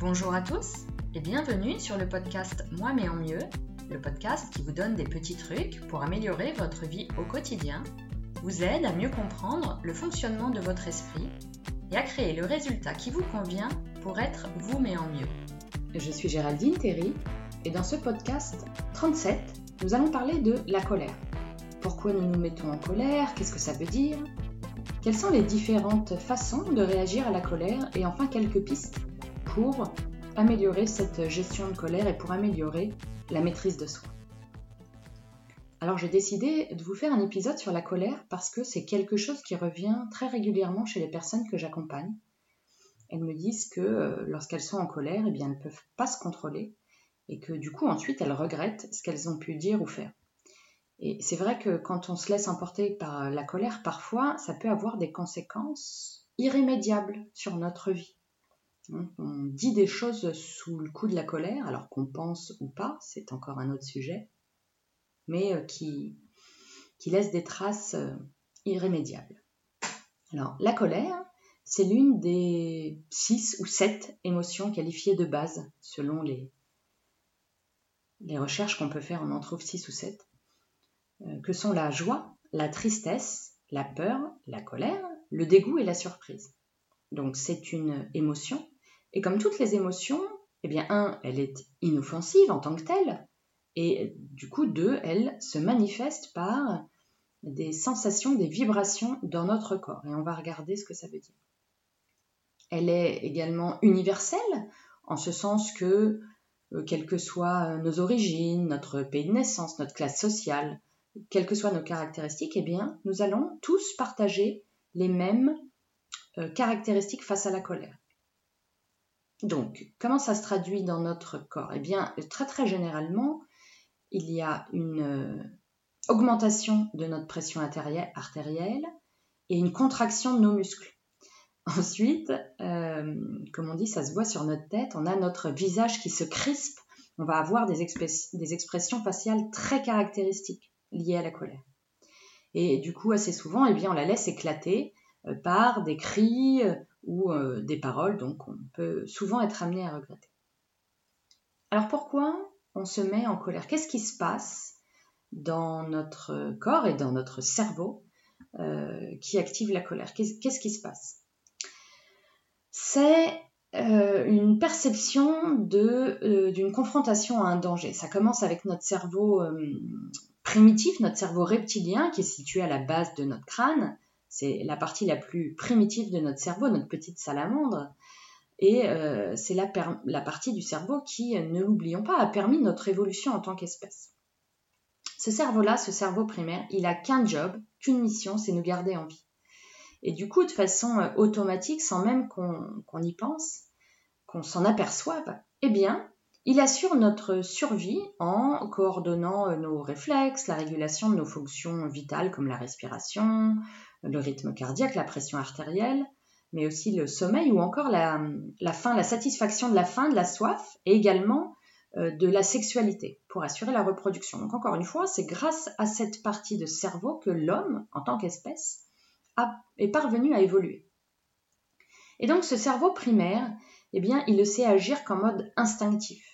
Bonjour à tous et bienvenue sur le podcast Moi mais en mieux, le podcast qui vous donne des petits trucs pour améliorer votre vie au quotidien, vous aide à mieux comprendre le fonctionnement de votre esprit et à créer le résultat qui vous convient pour être vous mais en mieux. Je suis Géraldine Terry et dans ce podcast 37, nous allons parler de la colère. Pourquoi nous nous mettons en colère? Qu'est-ce que ça veut dire? Quelles sont les différentes façons de réagir à la colère? Et enfin quelques pistes pour améliorer cette gestion de colère et pour améliorer la maîtrise de soi. Alors j'ai décidé de vous faire un épisode sur la colère parce que c'est quelque chose qui revient très régulièrement chez les personnes que j'accompagne. Elles me disent que euh, lorsqu'elles sont en colère, eh bien, elles ne peuvent pas se contrôler et que du coup ensuite elles regrettent ce qu'elles ont pu dire ou faire. Et c'est vrai que quand on se laisse emporter par la colère, parfois ça peut avoir des conséquences irrémédiables sur notre vie. On dit des choses sous le coup de la colère, alors qu'on pense ou pas, c'est encore un autre sujet, mais euh, qui, qui laisse des traces euh, irrémédiables. Alors, la colère, c'est l'une des six ou sept émotions qualifiées de base, selon les, les recherches qu'on peut faire, on en trouve six ou sept, euh, que sont la joie, la tristesse, la peur, la colère, le dégoût et la surprise. Donc c'est une émotion et comme toutes les émotions, eh bien, un, elle est inoffensive en tant que telle, et du coup, deux, elle se manifeste par des sensations, des vibrations dans notre corps. Et on va regarder ce que ça veut dire. Elle est également universelle, en ce sens que, euh, quelles que soient nos origines, notre pays de naissance, notre classe sociale, quelles que soient nos caractéristiques, eh bien, nous allons tous partager les mêmes euh, caractéristiques face à la colère. Donc, comment ça se traduit dans notre corps? Eh bien, très très généralement, il y a une euh, augmentation de notre pression artérielle et une contraction de nos muscles. Ensuite, euh, comme on dit, ça se voit sur notre tête, on a notre visage qui se crispe, on va avoir des, des expressions faciales très caractéristiques liées à la colère. Et du coup, assez souvent, eh bien, on la laisse éclater par des cris, ou euh, des paroles, donc on peut souvent être amené à regretter. Alors pourquoi on se met en colère? Qu'est-ce qui se passe dans notre corps et dans notre cerveau euh, qui active la colère? Qu'est-ce qui se passe? C'est euh, une perception d'une confrontation à un danger. Ça commence avec notre cerveau primitif, notre cerveau reptilien qui est situé à la base de notre crâne, c'est la partie la plus primitive de notre cerveau, notre petite salamandre. Et euh, c'est la, partie du cerveau qui, ne l'oublions pas, a permis notre évolution en tant qu'espèce. Ce cerveau-là, ce cerveau primaire, il a qu'un job, qu'une mission, c'est nous garder en vie. Et du coup, de façon euh, automatique, sans même qu'on y pense, qu'on s'en aperçoive, eh bien, il assure notre survie en coordonnant euh, nos réflexes, la régulation de nos fonctions vitales comme la respiration, le rythme cardiaque, la pression artérielle, mais aussi le sommeil ou encore la, satisfaction de la faim, de la soif et également euh, de la sexualité pour assurer la reproduction. Donc encore une fois, c'est grâce à cette partie de cerveau que l'homme, en tant qu'espèce, est parvenu à évoluer. Et donc ce cerveau primaire, eh bien, il le sait agir qu'en mode instinctif.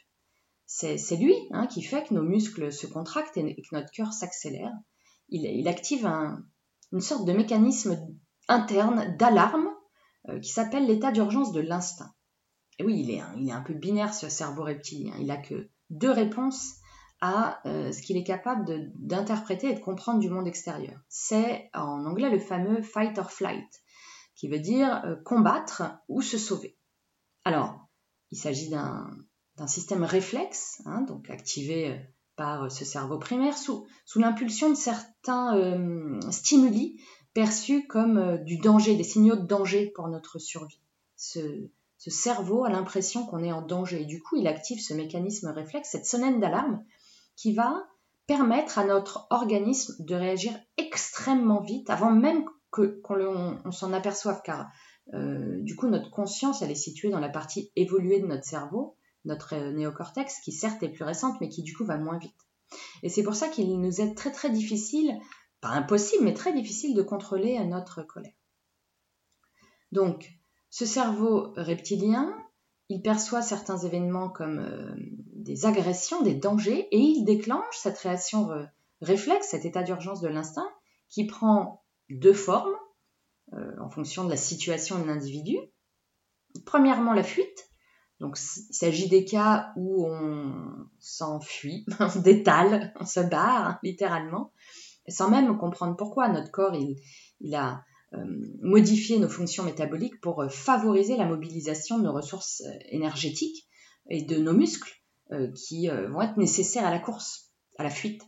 C'est lui hein, qui fait que nos muscles se contractent et que notre cœur s'accélère. il, active un, une sorte de mécanisme interne d'alarme euh, qui s'appelle l'état d'urgence de l'instinct. Et oui, il est, un, peu binaire ce cerveau reptilien. Il n'a que deux réponses à euh, ce qu'il est capable d'interpréter et de comprendre du monde extérieur. C'est en anglais le fameux fight or flight, qui veut dire euh, combattre ou se sauver. Alors, il s'agit d'un système réflexe, hein, donc activé par ce cerveau primaire sous, l'impulsion de certains euh, stimuli perçus comme euh, du danger, des signaux de danger pour notre survie. Ce, ce cerveau a l'impression qu'on est en danger et du coup il active ce mécanisme réflexe, cette sonnette d'alarme qui va permettre à notre organisme de réagir extrêmement vite avant même qu'on on, s'en aperçoive car euh, du coup notre conscience elle est située dans la partie évoluée de notre cerveau notre euh, néocortex, qui certes est plus récente, mais qui du coup va moins vite. Et c'est pour ça qu'il nous est très très difficile, pas impossible, mais très difficile de contrôler notre colère. Donc, ce cerveau reptilien, il perçoit certains événements comme euh, des agressions, des dangers, et il déclenche cette réaction réflexe, cet état d'urgence de l'instinct, qui prend deux formes euh, en fonction de la situation de l'individu. Premièrement, la fuite. Donc, il s'agit des cas où on s'enfuit, on détale, on se barre, littéralement, sans même comprendre pourquoi. Notre corps, il, a euh, modifié nos fonctions métaboliques pour euh, favoriser la mobilisation de nos ressources énergétiques et de nos muscles qui vont être nécessaires à la course, à la fuite.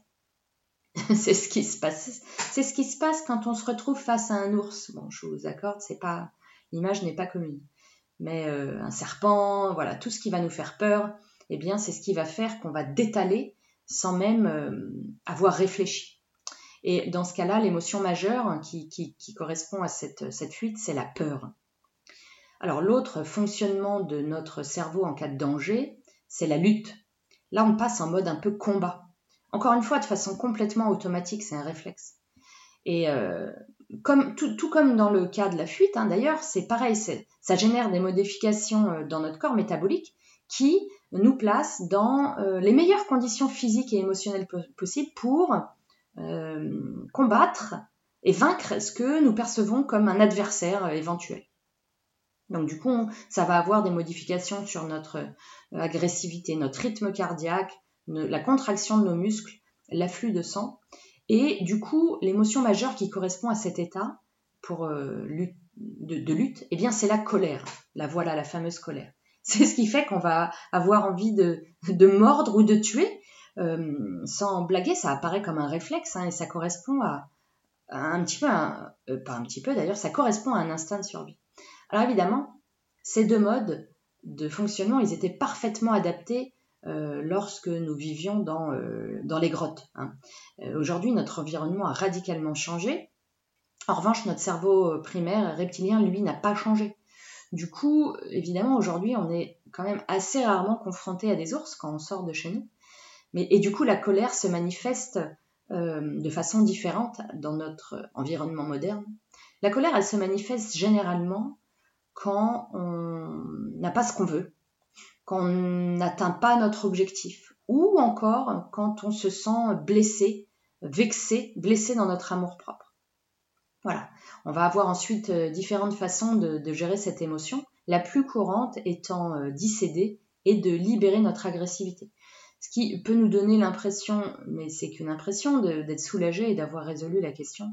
c'est ce qui se passe. C'est ce qui se passe quand on se retrouve face à un ours. Bon, je vous accorde, c'est pas l'image n'est pas commune. Mais euh, un serpent, voilà, tout ce qui va nous faire peur, eh bien, c'est ce qui va faire qu'on va détaler sans même euh, avoir réfléchi. Et dans ce cas-là, l'émotion majeure qui, correspond à cette, cette fuite, c'est la peur. Alors l'autre fonctionnement de notre cerveau en cas de danger, c'est la lutte. Là, on passe en mode un peu combat. Encore une fois, de façon complètement automatique, c'est un réflexe. Et euh, tout, comme dans le cas de la fuite, hein, d'ailleurs, c'est pareil, ça génère des modifications euh, dans notre corps métabolique qui nous placent dans euh, les meilleures conditions physiques et émotionnelles possibles pour combattre et vaincre ce que nous percevons comme un adversaire éventuel. Donc du coup, ça va avoir des modifications sur notre agressivité, notre rythme cardiaque, la contraction de nos muscles, l'afflux de sang. Et du coup, l'émotion majeure qui correspond à cet état pour, euh, de, lutte, eh bien, c'est la colère. La voilà, la fameuse colère. C'est ce qui fait qu'on va avoir envie de, mordre ou de tuer. Euh, sans blaguer, ça apparaît comme un réflexe hein, et ça correspond à, un petit peu, euh, pas un petit peu d'ailleurs, ça correspond à un instinct de survie. Alors évidemment, ces deux modes de fonctionnement, ils étaient parfaitement adaptés euh, lorsque nous vivions dans, euh, les grottes. Hein. Euh, aujourd'hui, notre environnement a radicalement changé. En revanche, notre cerveau primaire reptilien, lui, n'a pas changé. Du coup, évidemment, aujourd'hui, on est quand même assez rarement confronté à des ours quand on sort de chez nous. Mais, et du coup, la colère se manifeste de façon différente dans notre environnement moderne. La colère, elle se manifeste généralement quand on n'a pas ce qu'on veut, quand on n'atteint pas notre objectif, ou encore quand on se sent blessé, vexé, blessé dans notre amour-propre. Voilà, on va avoir ensuite euh, différentes façons de, gérer cette émotion, la plus courante étant euh, d'y céder et de libérer notre agressivité. Ce qui peut nous donner l'impression, mais c'est qu'une impression, d'être soulagé et d'avoir résolu la question.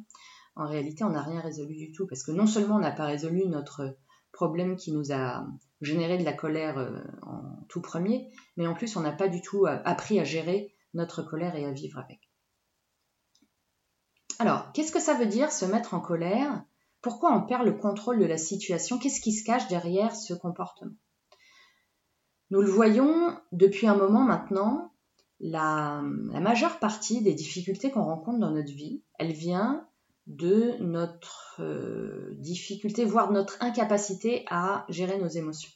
En réalité, on n'a rien résolu du tout, parce que non seulement on n'a pas résolu notre problème qui nous a générer de la colère euh, en tout premier, mais en plus on n'a pas du tout euh, appris à gérer notre colère et à vivre avec. Alors, qu'est-ce que ça veut dire se mettre en colère? Pourquoi on perd le contrôle de la situation? Qu'est-ce qui se cache derrière ce comportement? Nous le voyons depuis un moment maintenant, la majeure partie des difficultés qu'on rencontre dans notre vie, elle vient de notre euh, difficulté, voire notre incapacité à gérer nos émotions.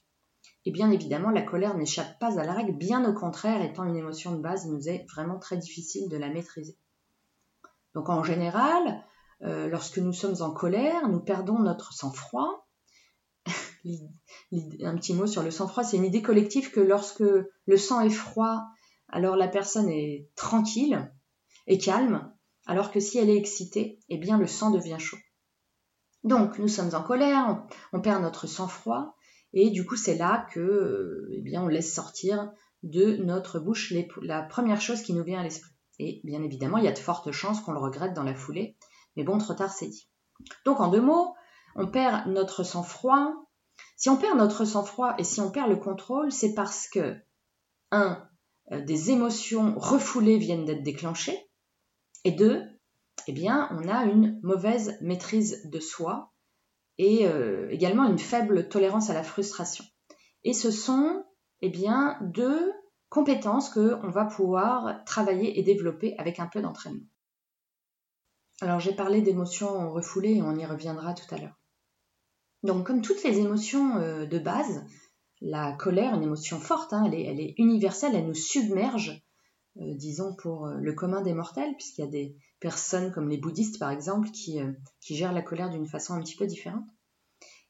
Et bien évidemment, la colère n'échappe pas à la règle, bien au contraire, étant une émotion de base, il nous est vraiment très difficile de la maîtriser. Donc en général, euh, lorsque nous sommes en colère, nous perdons notre sang-froid. un petit mot sur le sang-froid, c'est une idée collective que lorsque le sang est froid, alors la personne est tranquille et calme, alors que si elle est excitée, eh bien le sang devient chaud. Donc nous sommes en colère, on, perd notre sang-froid, et du coup c'est là que euh, eh bien on laisse sortir de notre bouche la première chose qui nous vient à l'esprit. Et bien évidemment, il y a de fortes chances qu'on le regrette dans la foulée, mais bon, trop tard c'est dit. Donc en deux mots, on perd notre sang-froid. Si on perd notre sang-froid et si on perd le contrôle, c'est parce que, un, euh, des émotions refoulées viennent d'être déclenchées, et deux, eh bien, on a une mauvaise maîtrise de soi et euh, également une faible tolérance à la frustration. Et ce sont eh bien, deux compétences qu'on va pouvoir travailler et développer avec un peu d'entraînement. Alors j'ai parlé d'émotions refoulées et on y reviendra tout à l'heure. Donc comme toutes les émotions euh, de base, la colère, une émotion forte, hein, elle est universelle, elle nous submerge disons, pour euh, le commun des mortels, puisqu'il y a des personnes comme les bouddhistes, par exemple, qui, euh, qui gèrent la colère d'une façon un petit peu différente.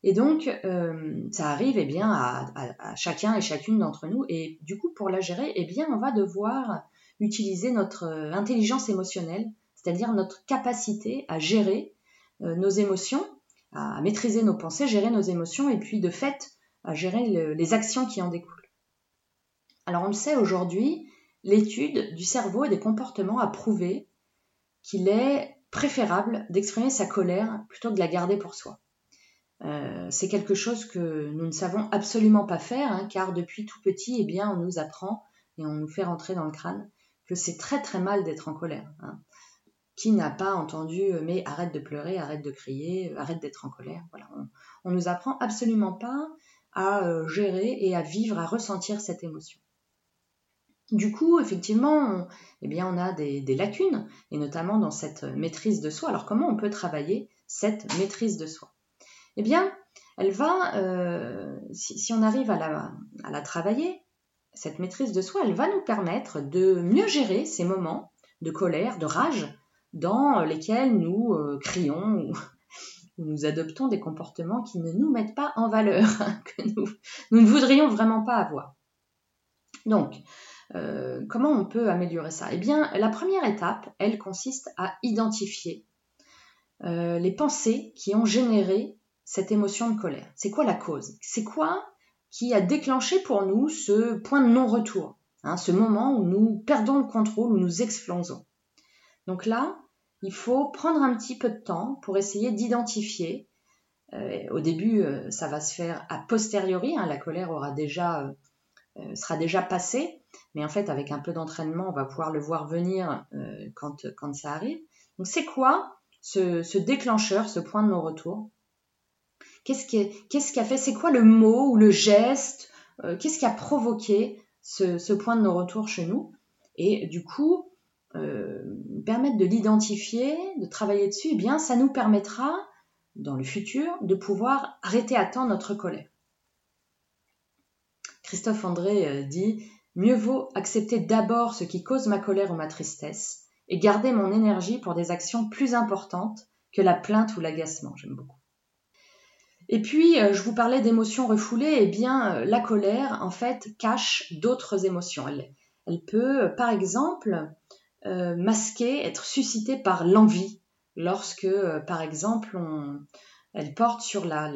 Et donc, euh, ça arrive eh bien, à, chacun et chacune d'entre nous. Et du coup, pour la gérer, eh bien, on va devoir utiliser notre intelligence émotionnelle, c'est-à-dire notre capacité à gérer euh, nos émotions, à maîtriser nos pensées, gérer nos émotions, et puis de fait, à gérer les actions qui en découlent. Alors on le sait aujourd'hui, l'étude du cerveau et des comportements a prouvé qu'il est préférable d'exprimer sa colère plutôt que de la garder pour soi. Euh, c'est quelque chose que nous ne savons absolument pas faire, hein, car depuis tout petit, eh bien, on nous apprend et on nous fait rentrer dans le crâne que c'est très très mal d'être en colère. Hein. Qui n'a pas entendu euh, mais arrête de pleurer, arrête de crier, euh, arrête d'être en colère. Voilà, on, nous apprend absolument pas à gérer et à vivre, à ressentir cette émotion. Du coup, effectivement, on, eh bien, on a des, lacunes, et notamment dans cette maîtrise de soi. Alors, comment on peut travailler cette maîtrise de soi? Eh bien, elle va, euh, si, on arrive à la, travailler, cette maîtrise de soi, elle va nous permettre de mieux gérer ces moments de colère, de rage, dans lesquels nous euh, crions ou, nous adoptons des comportements qui ne nous mettent pas en valeur, que nous, nous ne voudrions vraiment pas avoir. Donc, euh, comment on peut améliorer ça? Eh bien, la première étape, elle consiste à identifier euh, les pensées qui ont généré cette émotion de colère. C'est quoi la cause? C'est quoi qui a déclenché pour nous ce point de non-retour, hein, ce moment où nous perdons le contrôle, où nous explosons? Donc là, il faut prendre un petit peu de temps pour essayer d'identifier. Euh, au début, ça va se faire a posteriori, hein, la colère aura déjà, sera déjà passée, mais en fait, avec un peu d'entraînement, on va pouvoir le voir venir euh, quand, quand ça arrive. Donc, c'est quoi ce, déclencheur, ce point de non-retour? Qu'est-ce qui, a fait C'est quoi le mot ou le geste euh, Qu'est-ce qui a provoqué ce, point de non-retour chez nous? Et du coup, euh, permettre de l'identifier, de travailler dessus, eh bien, ça nous permettra, dans le futur, de pouvoir arrêter à temps notre colère. Christophe André dit Mieux vaut accepter d'abord ce qui cause ma colère ou ma tristesse et garder mon énergie pour des actions plus importantes que la plainte ou l'agacement. J'aime beaucoup. Et puis, euh, je vous parlais d'émotions refoulées. Eh bien, euh, la colère, en fait, cache d'autres émotions. Elle, peut, euh, par exemple, masquer, être suscitée par l'envie, lorsque, par exemple, elle porte sur la,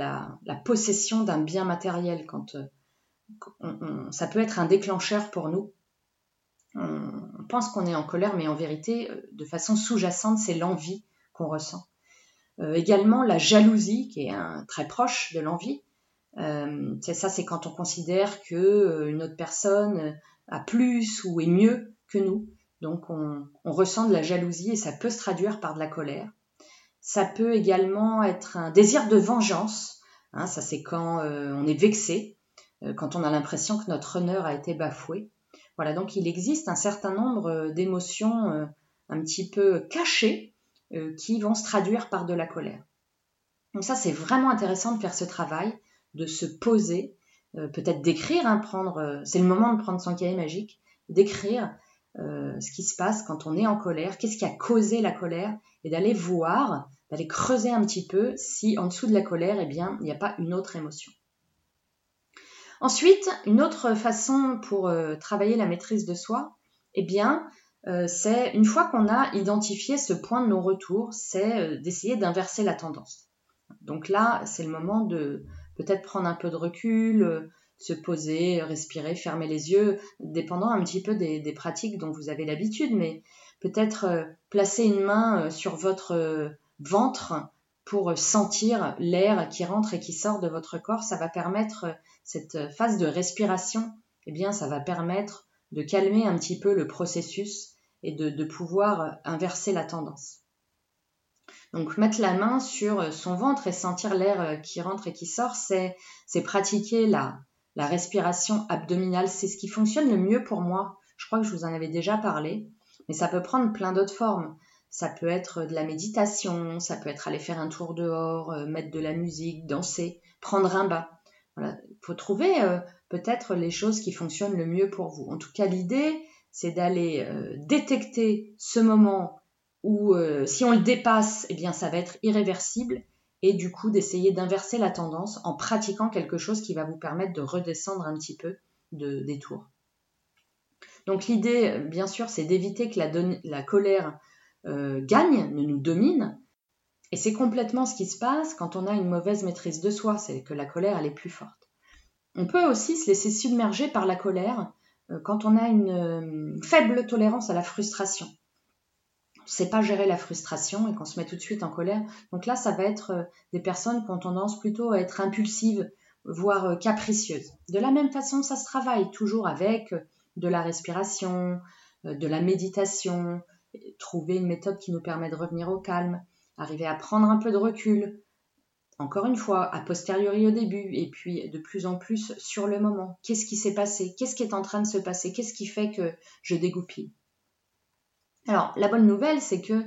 la possession d'un bien matériel. Quand ça peut être un déclencheur pour nous. On, pense qu'on est en colère, mais en vérité, euh, de façon sous-jacente, c'est l'envie qu'on ressent. Euh, également, la jalousie, qui est très proche de l'envie. Euh, ça, c'est quand on considère que une autre personne a plus ou est mieux que nous. Donc, on, ressent de la jalousie et ça peut se traduire par de la colère. Ça peut également être un désir de vengeance. Hein, ça, c'est quand on est vexé quand on a l'impression que notre honneur a été bafoué. Voilà, donc il existe un certain nombre euh, d'émotions euh, un petit peu cachées qui vont se traduire par de la colère. Donc ça, c'est vraiment intéressant de faire ce travail, de se poser, peut-être d'écrire, hein, prendre, c'est le moment de prendre son cahier magique, d'écrire ce qui se passe quand on est en colère, qu'est-ce qui a causé la colère, et d'aller voir, d'aller creuser un petit peu si en dessous de la colère, eh bien, il n'y a pas une autre émotion. Ensuite, une autre façon pour euh, travailler la maîtrise de soi, eh bien, euh, c'est une fois qu'on a identifié ce point de non-retour, c'est euh, d'essayer d'inverser la tendance. Donc là, c'est le moment de peut-être prendre un peu de recul, se poser, respirer, fermer les yeux, dépendant un petit peu des pratiques dont vous avez l'habitude, mais peut-être placer une main sur votre ventre pour sentir l'air qui rentre et qui sort de votre corps. Ça va permettre cette phase de respiration. Eh bien, ça va permettre de calmer un petit peu le processus et de, pouvoir inverser la tendance. Donc mettre la main sur son ventre et sentir l'air qui rentre et qui sort, c'est pratiquer la, la respiration abdominale. C'est ce qui fonctionne le mieux pour moi. Je crois que je vous en avais déjà parlé, mais ça peut prendre plein d'autres formes. Ça peut être de la méditation, ça peut être aller faire un tour dehors, euh, mettre de la musique, danser, prendre un bain. Il faut trouver euh, peut-être les choses qui fonctionnent le mieux pour vous. En tout cas, l'idée, c'est d'aller euh, détecter ce moment où si on le dépasse, eh bien, ça va être irréversible. et du coup d'essayer d'inverser la tendance en pratiquant quelque chose qui va vous permettre de redescendre un petit peu de, des tours. Donc l'idée, bien sûr, c'est d'éviter que la, colère euh, gagne, ne nous domine. Et c'est complètement ce qui se passe quand on a une mauvaise maîtrise de soi, c'est que la colère, elle est plus forte. On peut aussi se laisser submerger par la colère euh, quand on a une euh, faible tolérance à la frustration. On ne sait pas gérer la frustration et qu'on se met tout de suite en colère. Donc là, ça va être des personnes qui ont tendance plutôt à être impulsives, voire capricieuses. De la même façon, ça se travaille toujours avec de la respiration, euh, de la méditation, trouver une méthode qui nous permet de revenir au calme, arriver à prendre un peu de recul, encore une fois, a posteriori au début, et puis de plus en plus sur le moment. Qu'est-ce qui s'est passé? Qu'est-ce qui est en train de se passer? Qu'est-ce qui fait que je dégoupille? Alors, la bonne nouvelle, c'est que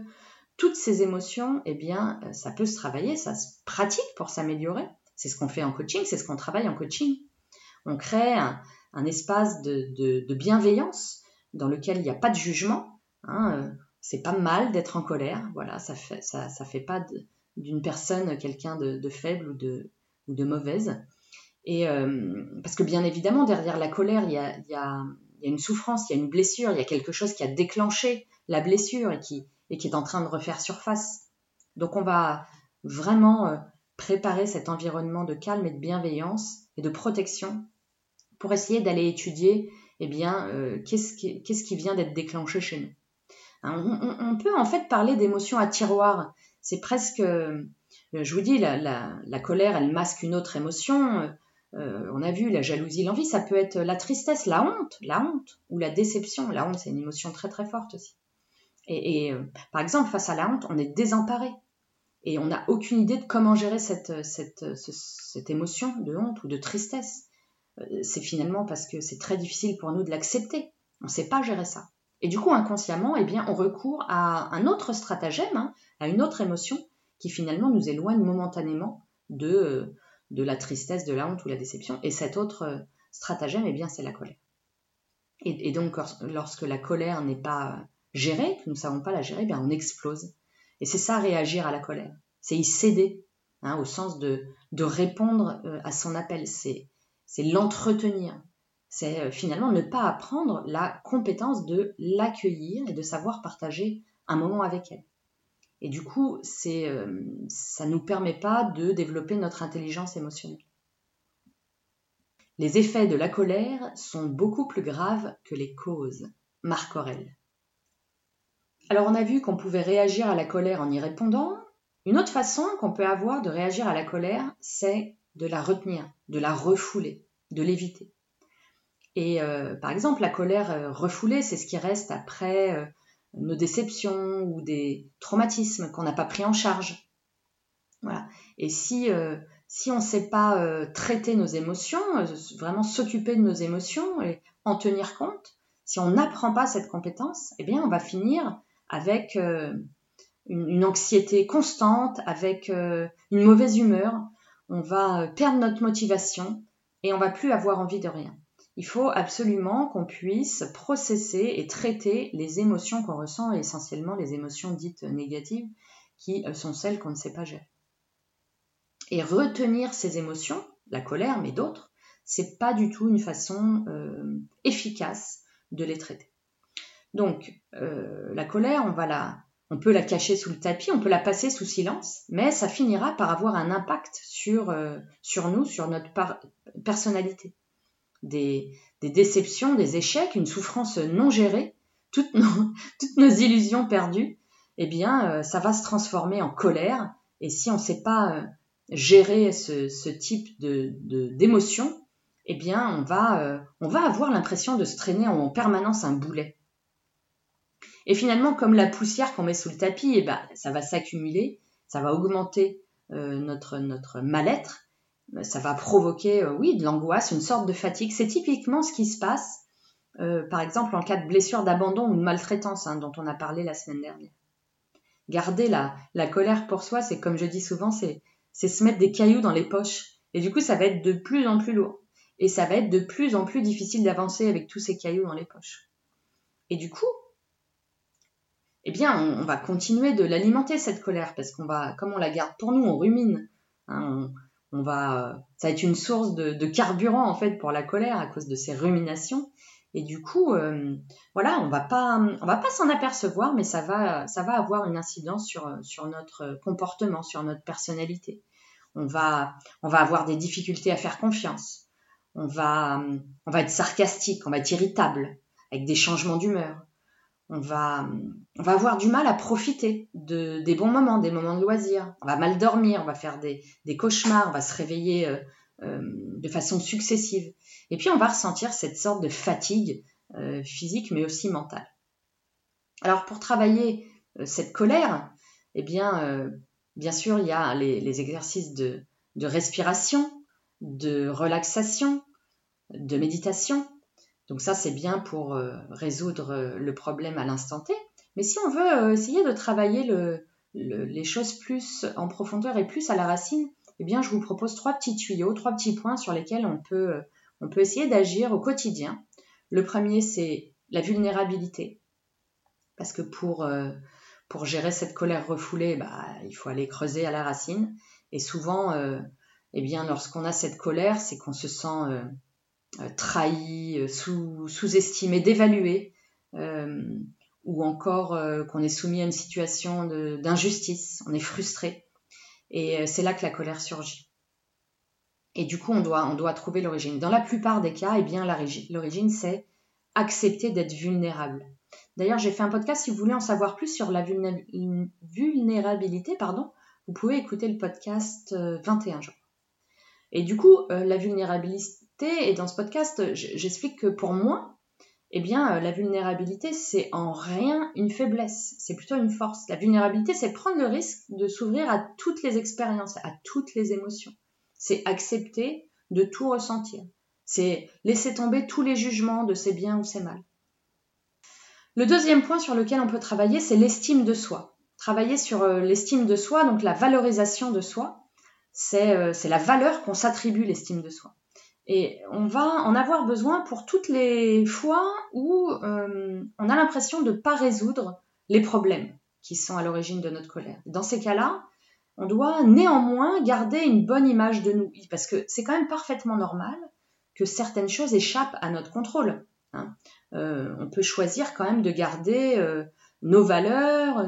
toutes ces émotions, eh bien, euh, ça peut se travailler, ça se pratique pour s'améliorer. C'est ce qu'on fait en coaching, c'est ce qu'on travaille en coaching. On crée un, espace de, bienveillance dans lequel il n'y a pas de jugement. Hein, euh, c'est pas mal d'être en colère, voilà, ça fait, ça, fait pas d'une personne quelqu'un de, faible ou de, ou de mauvaise. Et euh, parce que bien évidemment, derrière la colère, il y a, y a, une souffrance, il y a une blessure, il y a quelque chose qui a déclenché la blessure et qui, et qui est en train de refaire surface. Donc on va vraiment euh, préparer cet environnement de calme et de bienveillance et de protection pour essayer d'aller étudier eh bien, euh, qu'est-ce qui, qui, vient d'être déclenché chez nous. Hein, on, peut en fait parler d'émotions à tiroir. C'est presque, euh, je vous dis, la, colère, elle masque une autre émotion. Euh, on a vu la jalousie, l'envie, ça peut être la tristesse, la honte, la honte, ou la déception. La honte, c'est une émotion très très forte aussi. Et, par exemple, face à la honte, on est désemparé. Et on n'a aucune idée de comment gérer cette, émotion de honte ou de tristesse. Euh, c'est finalement parce que c'est très difficile pour nous de l'accepter. On ne sait pas gérer ça. Et du coup, inconsciemment, eh on recourt à un autre stratagème, hein, à une autre émotion qui finalement nous éloigne momentanément de, euh, de la tristesse, de la honte ou la déception. Et cet autre euh, stratagème, eh bien, c'est la colère. Et, donc, lorsque la colère n'est pas gérée, que nous ne savons pas la gérer, eh on explose. Et c'est ça, réagir à la colère. C'est y céder, hein, au sens de, de répondre à son appel. C'est l'entretenir. C'est euh, finalement ne pas apprendre la compétence de l'accueillir et de savoir partager un moment avec elle. Et du coup, euh, ça ne nous permet pas de développer notre intelligence émotionnelle. Les effets de la colère sont beaucoup plus graves que les causes. Marc Aurel. Alors on a vu qu'on pouvait réagir à la colère en y répondant. Une autre façon qu'on peut avoir de réagir à la colère, c'est de la retenir, de la refouler, de l'éviter. Et euh, par exemple, la colère euh, refoulée, c'est ce qui reste après euh, nos déceptions ou des traumatismes qu'on n'a pas pris en charge. Voilà. Et si, si on ne sait pas traiter nos émotions, vraiment s'occuper de nos émotions et en tenir compte, si on n'apprend pas cette compétence, eh bien, on va finir avec une, anxiété constante, avec une mauvaise humeur, on va perdre notre motivation et on va plus avoir envie de rien. Il faut absolument qu'on puisse processer et traiter les émotions qu'on ressent, essentiellement les émotions dites négatives, qui euh, sont celles qu'on ne sait pas gérer. Et retenir ces émotions, la colère, mais d'autres, c'est pas du tout une façon euh, efficace de les traiter. Donc, la colère, on peut la cacher sous le tapis, on peut la passer sous silence, mais ça finira par avoir un impact euh, sur nous, sur notre personnalité. Des, déceptions, des échecs, une souffrance non gérée, toutes nos, illusions perdues, eh bien, euh, ça va se transformer en colère. Et si on ne sait pas euh, gérer ce, type d'émotion, eh bien, on va, on va avoir l'impression de se traîner en permanence un boulet. Et finalement, comme la poussière qu'on met sous le tapis, eh ben, ça va s'accumuler, ça va augmenter euh, notre, notre mal-être, ça va provoquer, euh, oui, de l'angoisse, une sorte de fatigue. C'est typiquement ce qui se passe, euh, par exemple, en cas de blessure d'abandon ou de maltraitance, hein, dont on a parlé la semaine dernière. Garder la, la colère pour soi, c'est comme je dis souvent, c'est se mettre des cailloux dans les poches. Et du coup, ça va être de plus en plus lourd. Et ça va être de plus en plus difficile d'avancer avec tous ces cailloux dans les poches. Et du coup, eh bien, on, va continuer de l'alimenter cette colère parce qu'on va, comme on la garde pour nous, on rumine. Hein, on, va, ça va être une source de, carburant en fait pour la colère à cause de ces ruminations. Et du coup, euh, voilà, on va pas, on va pas s'en apercevoir, mais ça va, ça va avoir une incidence sur, sur notre comportement, sur notre personnalité. On va, on va avoir des difficultés à faire confiance. On va, on va être sarcastique, on va être irritable, avec des changements d'humeur on va, avoir du mal à profiter de, des bons moments, des moments de loisirs. On va mal dormir, on va faire des, cauchemars, on va se réveiller euh, euh, de façon successive. Et puis on va ressentir cette sorte de fatigue euh, physique mais aussi mentale. Alors pour travailler cette colère, eh bien, bien sûr, il y a les, exercices de respiration, de relaxation, de méditation, donc ça, c'est bien pour euh, résoudre euh, le problème à l'instant T. Mais si on veut euh, essayer de travailler les choses plus en profondeur et plus à la racine, eh bien, je vous propose trois petits tuyaux, trois petits points sur lesquels on peut, essayer d'agir au quotidien. Le premier, c'est la vulnérabilité. Parce que pour, gérer cette colère refoulée, bah, il faut aller creuser à la racine. Et souvent, eh bien, lorsqu'on a cette colère, c'est qu'on se sent trahi, euh, sous-estimé, dévalué, euh, ou encore qu'on est soumis à une situation d'injustice, on est frustré. Et c'est là que la colère surgit. Et du coup, on doit, on doit trouver l'origine. Dans la plupart des cas, eh bien, l'origine, c'est accepter d'être vulnérable. D'ailleurs, j'ai fait un podcast, si vous voulez en savoir plus sur la vulnérabilité, pardon, vous pouvez écouter le podcast 21 jours. Et du coup, la vulnérabilité, et dans ce podcast, j'explique que pour moi, eh bien, euh, la vulnérabilité, c'est en rien une faiblesse, c'est plutôt une force. La vulnérabilité, c'est prendre le risque de s'ouvrir à toutes les expériences, à toutes les émotions. C'est accepter de tout ressentir. C'est laisser tomber tous les jugements de c'est bien ou c'est mal. Le deuxième point sur lequel on peut travailler, c'est l'estime de soi. Travailler sur euh, l'estime de soi, donc la valorisation de soi, c'est euh, la valeur qu'on s'attribue l'estime de soi. Et on va en avoir besoin pour toutes les fois où euh, on a l'impression de ne pas résoudre les problèmes qui sont à l'origine de notre colère. Dans ces cas-là, on doit néanmoins garder une bonne image de nous, parce que c'est quand même parfaitement normal que certaines choses échappent à notre contrôle. Hein. Euh, on peut choisir quand même de garder euh, nos valeurs,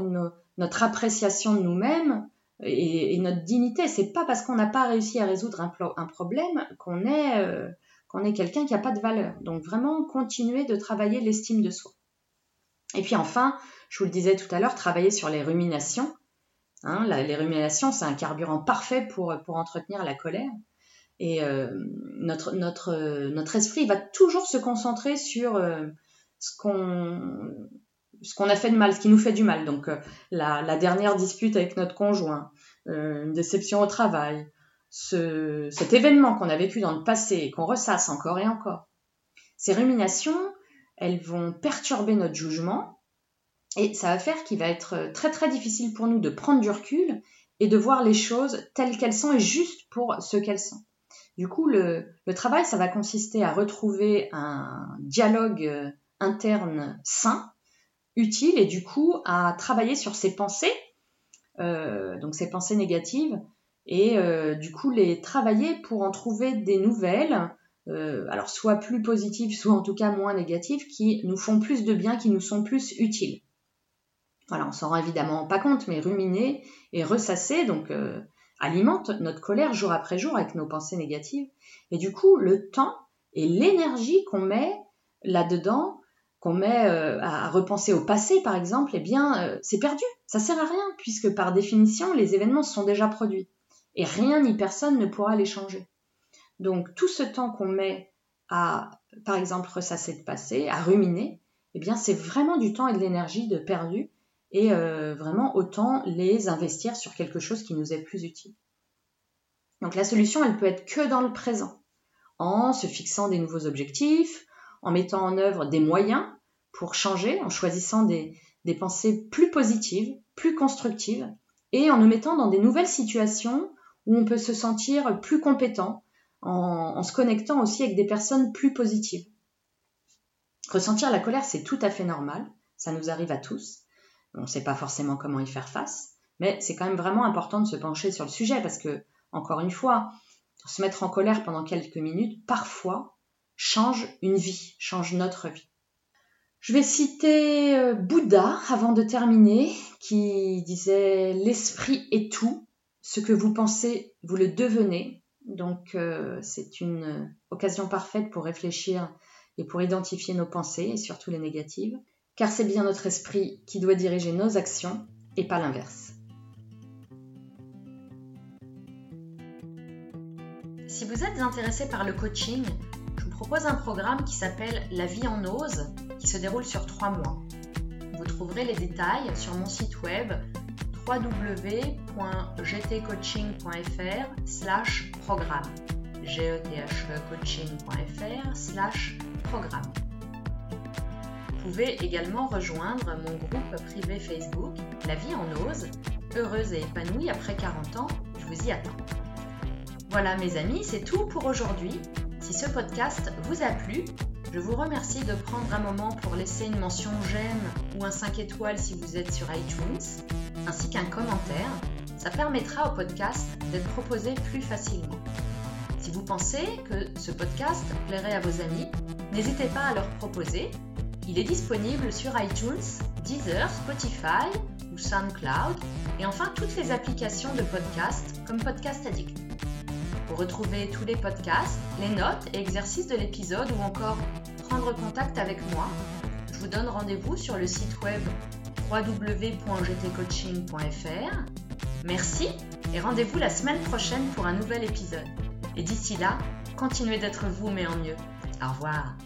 notre appréciation de nous-mêmes et, notre dignité. C'est pas parce qu'on n'a pas réussi à résoudre un, problème qu'on est, euh, qu'on est quelqu'un qui n'a pas de valeur. Donc vraiment continuer de travailler l'estime de soi. Et puis enfin, je vous le disais tout à l'heure, travailler sur les ruminations. Hein, les ruminations, c'est un carburant parfait pour, entretenir la colère. Et euh, notre, notre, esprit va toujours se concentrer sur euh, ce qu'on ce qu'on a fait de mal, ce qui nous fait du mal. Donc euh, la, dernière dispute avec notre conjoint, euh, une déception au travail, cet événement qu'on a vécu dans le passé et qu'on ressasse encore et encore. Ces ruminations, elles vont perturber notre jugement et ça va faire qu'il va être très très difficile pour nous de prendre du recul et de voir les choses telles qu'elles sont et juste pour ce qu'elles sont. Du coup, le, travail, ça va consister à retrouver un dialogue euh, interne sain utile et du coup à travailler sur ses pensées, euh, donc ses pensées négatives, et euh, du coup les travailler pour en trouver des nouvelles, euh, alors soit plus positives, soit en tout cas moins négatives, qui nous font plus de bien, qui nous sont plus utiles. Voilà, on s'en rend évidemment pas compte, mais ruminer et ressasser, donc alimente notre colère jour après jour avec nos pensées négatives. Et du coup, le temps et l'énergie qu'on met là-dedans qu'on met euh, à repenser au passé, par exemple, eh bien, euh, c'est perdu. Ça sert à rien, puisque par définition, les événements sont déjà produits. Et rien ni personne ne pourra les changer. Donc, tout ce temps qu'on met à, par exemple, ressasser le passé, à ruminer, eh bien, c'est vraiment du temps et de l'énergie de perdu. Et euh, vraiment, autant les investir sur quelque chose qui nous est plus utile. Donc, la solution, elle peut être que dans le présent, en se fixant des nouveaux objectifs, en mettant en œuvre des moyens pour changer, en choisissant des, pensées plus positives, plus constructives, et en nous mettant dans des nouvelles situations où on peut se sentir plus compétent, en, se connectant aussi avec des personnes plus positives. Ressentir la colère, c'est tout à fait normal, ça nous arrive à tous, On ne sait pas forcément comment y faire face, mais c'est quand même vraiment important de se pencher sur le sujet parce que, encore une fois, se mettre en colère pendant quelques minutes, parfois, change une vie, change notre vie. Je vais citer euh, Bouddha avant de terminer, qui disait L'esprit est tout, ce que vous pensez, vous le devenez. Donc euh, c'est une occasion parfaite pour réfléchir et pour identifier nos pensées, et surtout les négatives, car c'est bien notre esprit qui doit diriger nos actions et pas l'inverse. Si vous êtes intéressé par le coaching, propose un programme qui s'appelle La vie en ose, qui se déroule sur trois mois. Vous trouverez les détails sur mon site web www.gtcoaching.fr slash programme gethecoaching.fr slash programme. Vous pouvez également rejoindre mon groupe privé Facebook La vie en ose, heureuse et épanouie après 40 ans, je vous y attends. Voilà mes amis, c'est tout pour aujourd'hui. Si ce podcast vous a plu, je vous remercie de prendre un moment pour laisser une mention j'aime ou un 5 étoiles si vous êtes sur iTunes, ainsi qu'un commentaire. Ça permettra au podcast d'être proposé plus facilement. Si vous pensez que ce podcast plairait à vos amis, n'hésitez pas à leur proposer. Il est disponible sur iTunes, Deezer, Spotify ou SoundCloud et enfin toutes les applications de podcast comme Podcast Addict. Pour retrouver tous les podcasts, les notes et exercices de l'épisode ou encore prendre contact avec moi, je vous donne rendez-vous sur le site web www.gtcoaching.fr. Merci et rendez-vous la semaine prochaine pour un nouvel épisode. Et d'ici là, continuez d'être vous mais en mieux. Au revoir.